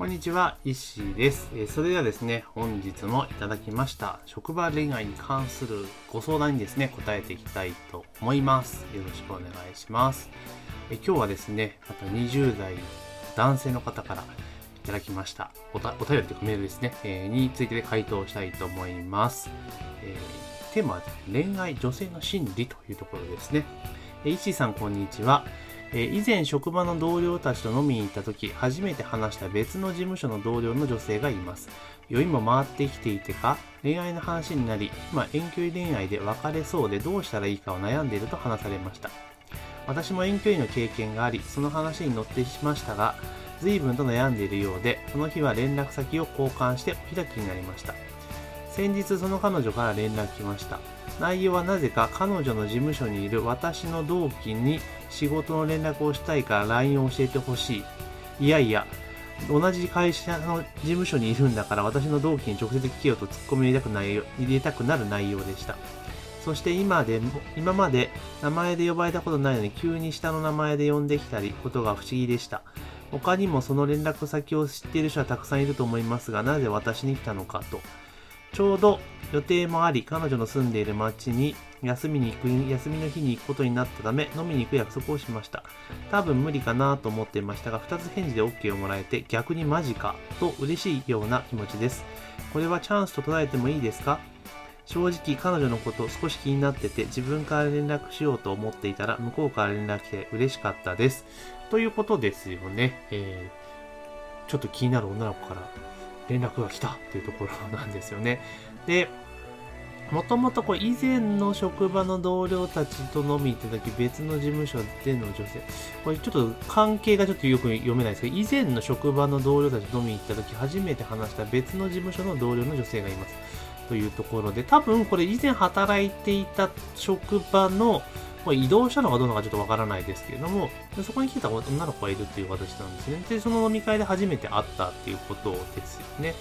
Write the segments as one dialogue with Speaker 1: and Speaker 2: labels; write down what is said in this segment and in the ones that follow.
Speaker 1: こんにちは、石井です。えそれではですね、本日もいただきました、職場恋愛に関するご相談にですね、答えていきたいと思います。よろしくお願いします。え今日はですね、また20代男性の方からいただきましたおお便りというかメールですね、え、について回答したいと思います。え、テーマは恋愛、女性の心理というところですね。え石井さん、こんにちは。え以前職場の同僚たちと飲みに行った時初めて話した別の事務所の同僚の女性がいます。酔いも回ってきていてか恋愛の話になり今遠距離恋愛で別れそうでどうしたらいいかを悩んでいると話されました。私も遠距離の経験がありその話に乗ってしましたが随分と悩んでいるようでその日は連絡先を交換してお開きになりました。先日その彼女から連絡来ました内容はなぜか彼女の事務所にいる私の同期に仕事の連絡をしたいから LINE を教えてほしい。いやいや、同じ会社の事務所にいるんだから私の同期に直接聞けよと突っ込み入れたくない入れたくなる内容でした。そして今でも、今まで名前で呼ばれたことないのに急に下の名前で呼んできたり、ことが不思議でした。他にもその連絡先を知っている人はたくさんいると思いますが、なぜ私に来たのかと。ちょうど予定もあり、彼女の住んでいる町に休みに行く、休みの日に行くことになったため、飲みに行く約束をしました。多分無理かなと思っていましたが、2つ返事で OK をもらえて、逆にマジかと嬉しいような気持ちです。これはチャンスと捉えてもいいですか？正直彼女のこと少し気になってて自分から連絡しようと思っていたら向こうから連絡来て嬉しかったです。ということですよね。えー、ちょっと気になる女の子から連絡が来たっていうところなんですよね。で、もともとこれ以前の職場の同僚たちと飲み行った時別の事務所での女性、これちょっと関係がちょっとよく読めないですけど、以前の職場の同僚たちと飲み行った時初めて話した別の事務所の同僚の女性がいます。というところで、多分これ以前働いていた職場のまあ、移動したのかどうなのかちょっとわからないですけれども、そこに来てた女の子がいるっていう形なんですね。で、その飲み会で初めて会ったっていうことですよね。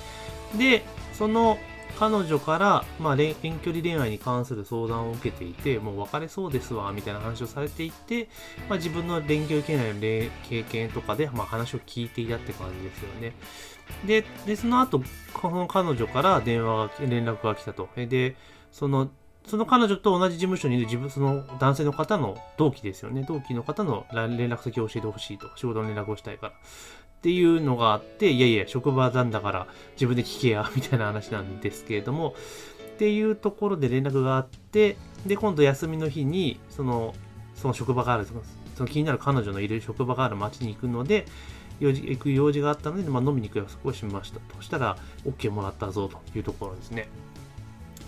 Speaker 1: で、その彼女から、まあ、遠距離恋愛に関する相談を受けていて、もう別れそうですわ、みたいな話をされていて、まあ、自分の遠距離恋愛の経験とかで、まあ、話を聞いていたって感じですよね。で、でその後、この彼女から電話が、連絡が来たと。で、その、その彼女と同じ事務所にいる自分、その男性の方の同期ですよね。同期の方の連絡先を教えてほしいと。仕事の連絡をしたいから。っていうのがあって、いやいや、職場なんだから自分で聞けや、みたいな話なんですけれども、っていうところで連絡があって、で、今度休みの日に、その、その職場がある、その気になる彼女のいる職場がある町に行くので、用事行く用事があったので、まあ、飲みに行く約束をしましたと。そしたら、OK もらったぞというところですね。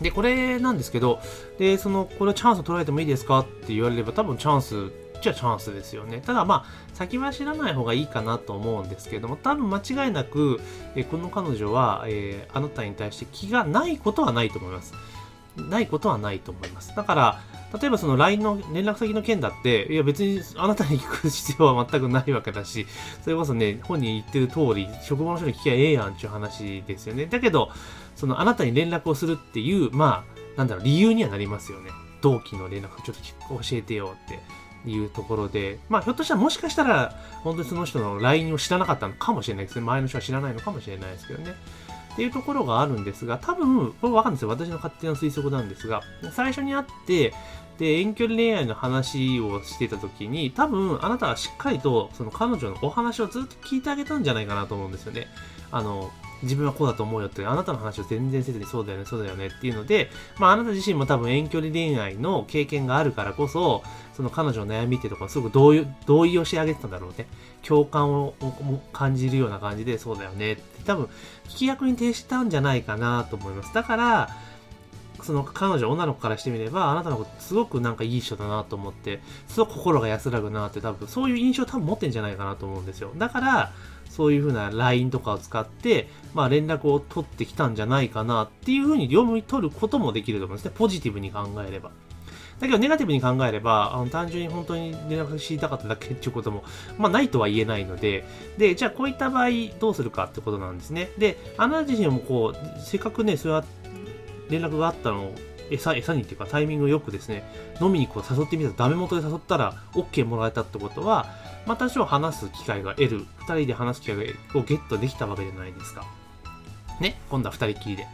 Speaker 1: で、これなんですけど、で、その、これチャンス取られてもいいですかって言われれば、多分チャンスじゃチャンスですよね。ただまあ、先は知らない方がいいかなと思うんですけども、多分間違いなく、えこの彼女は、えー、あなたに対して気がないことはないと思います。ないことはないと思います。だから、例えばその LINE の連絡先の件だって、いや別にあなたに行く必要は全くないわけだし、それこそね、本人言ってる通り、職場の人に聞きゃええやんっていう話ですよね。だけど、そのあなたに連絡をするっていう、まあ、なんだろう、理由にはなりますよね。同期の連絡ちょっと教えてよっていうところで、まあひょっとしたらもしかしたら、本当にその人の LINE を知らなかったのかもしれないですね。周りの人は知らないのかもしれないですけどね。っていうところがあるんですが、多分、これわかるんですよ。私の勝手な推測なんですが、最初に会って、で、遠距離恋愛の話をしてた時に、多分、あなたはしっかりと、その彼女のお話をずっと聞いてあげたんじゃないかなと思うんですよね。あの、自分はこうだと思うよって、あなたの話を全然せずにそうだよね、そうだよねっていうので、まああなた自身も多分遠距離恋愛の経験があるからこそ、その彼女の悩みっていうところすごく同意同意をしてあげてたんだろうね。共感を感じるような感じで、そうだよねって多分、聞き役に徹したんじゃないかなと思います。だから、その彼女、女の子からしてみれば、あなたのことすごくなんかいい人だなと思って、すごく心が安らぐなって多分、そういう印象多分持ってんじゃないかなと思うんですよ。だから、そういう風な LINE とかを使って、まあ連絡を取ってきたんじゃないかなっていう風に読み取ることもできると思うんですね。ポジティブに考えれば。だけどネガティブに考えれば、あの単純に本当に連絡知りたかっただけっていうことも、まあないとは言えないので、で、じゃあこういった場合どうするかってことなんですね。で、あなた自身もこう、せっかくね、そうや連絡があったのを餌、餌にっていうかタイミングよくですね、飲みにこう誘ってみたらダメ元で誘ったら OK もらえたってことは、まあ多少話す機会が得る、二人で話す機会をゲットできたわけじゃないですか。ね、今度は二人きりで。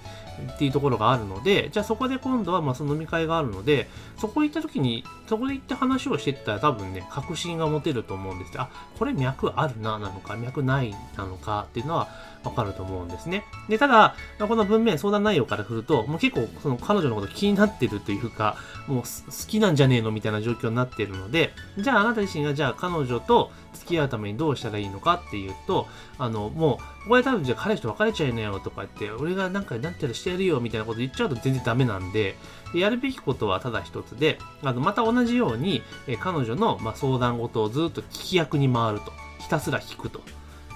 Speaker 1: っていうところがあるので、じゃあそこで今度はまあその飲み会があるので、そこ行った時に、そこで行って話をしてったら多分ね、確信が持てると思うんです。あ、これ脈あるな、なのか、脈ないなのかっていうのはわかると思うんですね。で、ただ、この文面、相談内容からすると、もう結構その彼女のこと気になってるというか、もう好きなんじゃねえのみたいな状況になっているので、じゃああなた自身がじゃあ彼女と付き合うためにどうしたらいいのかっていうと、あの、もう、これ多分じゃあ彼氏と別れちゃいなよとか言って、俺がなんかなんたらしてやるよみたいなこと言っちゃうと全然ダメなんで、やるべきことはただ一つで、あの、また同じように、え彼女の、ま相談事をずっと聞き役に回ると。ひたすら聞くと。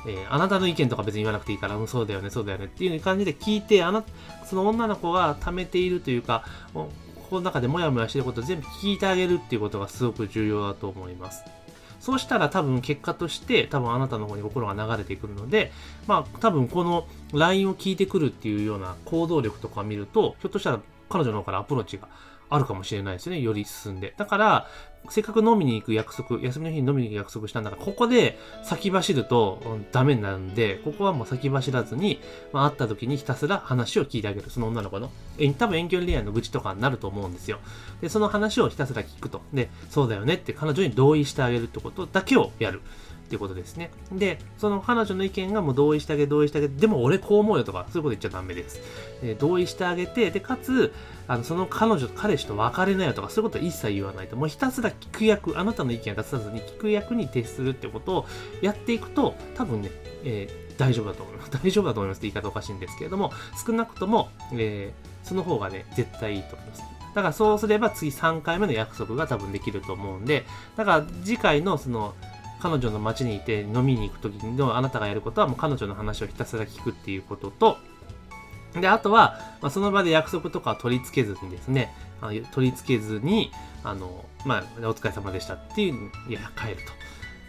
Speaker 1: えー、あなたの意見とか別に言わなくていいから、うん、そうだよね、そうだよねっていう感じで聞いて、あなその女の子が貯めているというか、この中でモヤモヤしてることを全部聞いてあげるっていうことがすごく重要だと思います。そうしたら多分結果として多分あなたの方に心が流れてくるので、まあ多分この LINE を聞いてくるっていうような行動力とか見ると、ひょっとしたら彼女の方からアプローチがあるかもしれないですね。より進んで。だから、せっかく飲みに行く約束、休みの日に飲みに行く約束したんだから、ここで先走るとダメになるんで、ここはもう先走らずに、まあ、会った時にひたすら話を聞いてあげる。その女の子の。え多分遠距離恋愛の愚痴とかになると思うんですよ。で、その話をひたすら聞くと。で、そうだよねって彼女に同意してあげるってことだけをやる。ってことですね。で、その彼女の意見がもう同意してあげ同意してあげ、でも俺こう思うよとか、そういうこと言っちゃダメです。で同意してあげて、で、かつ、あの、その彼女、彼氏と別れなよとか、そういうことは一切言わないと、もうひたすら聞く役、あなたの意見を出さずに聞く役に徹するってことをやっていくと、多分ね、えー、大丈夫だと思います。大丈夫だと思いますって言い方おかしいんですけれども、少なくとも、えー、その方がね、絶対いいと思います。だからそうすれば次3回目の約束が多分できると思うんで、だから次回のその、彼女の街にいて飲みに行く時のあなたがやることはもう彼女の話をひたすら聞くっていうことと、で、あとは、まあ、その場で約束とか取り付けずにですね、あ取り付けずに、あの、まあ、お疲れ様でしたっていう、いや、帰ると。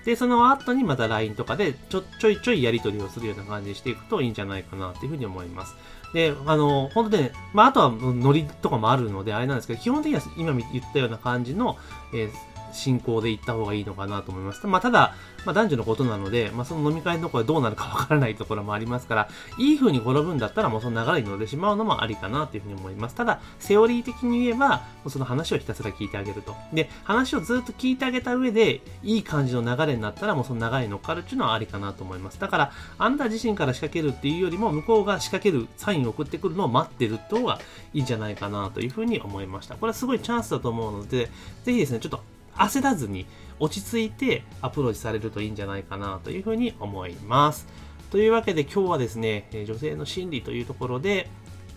Speaker 1: で、その後にまた LINE とかでちょ、ちょいちょいやり取りをするような感じにしていくといいんじゃないかなっていうふうに思います。で、あの、本当で、ね、まあ、あとはノリとかもあるので、あれなんですけど、基本的には今言ったような感じの、えー、進行で行った方がいいのかなと思います。まあ、ただ、まあ、男女のことなので、まあ、その飲み会のところでどうなるかわからないところもありますから、いい風に転ぶんだったら、もうその流れに乗ってしまうのもありかなというふうに思います。ただ、セオリー的に言えば、もうその話をひたすら聞いてあげると。で、話をずっと聞いてあげた上で、いい感じの流れになったら、もうその流れに乗っかるっていうのはありかなと思います。だから、あんた自身から仕掛けるっていうよりも、向こうが仕掛けるサインを送ってくるのを待ってるって方がいいんじゃないかなというふうに思いました。これはすごいチャンスだと思うので、ぜひですね、ちょっと焦らずに落ち着いてアプローチされるといいんじゃないかなというふうに思います。というわけで今日はですね、女性の心理というところで、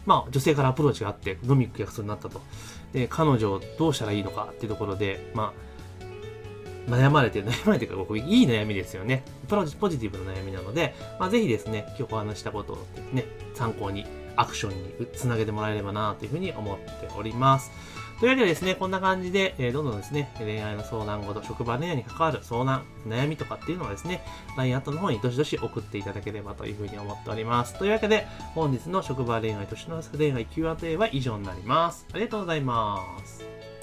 Speaker 1: まあ女性からアプローチがあって飲み行く約束になったと。で、彼女をどうしたらいいのかっていうところで、まあ、悩まれて、悩まれてか、僕、いい悩みですよね。プロポジティブな悩みなので、まあ、ぜひですね、今日お話したことをね、参考にアクションにつなげてもらえればなというふうに思っております。というわけでですね、こんな感じで、えー、どんどんですね、恋愛の相談事、職場恋愛に関わる相談、悩みとかっていうのはですね、LINE アットの方にどしどし送っていただければというふうに思っております。というわけで、本日の職場恋愛、年の差恋愛 Q&A は以上になります。ありがとうございます。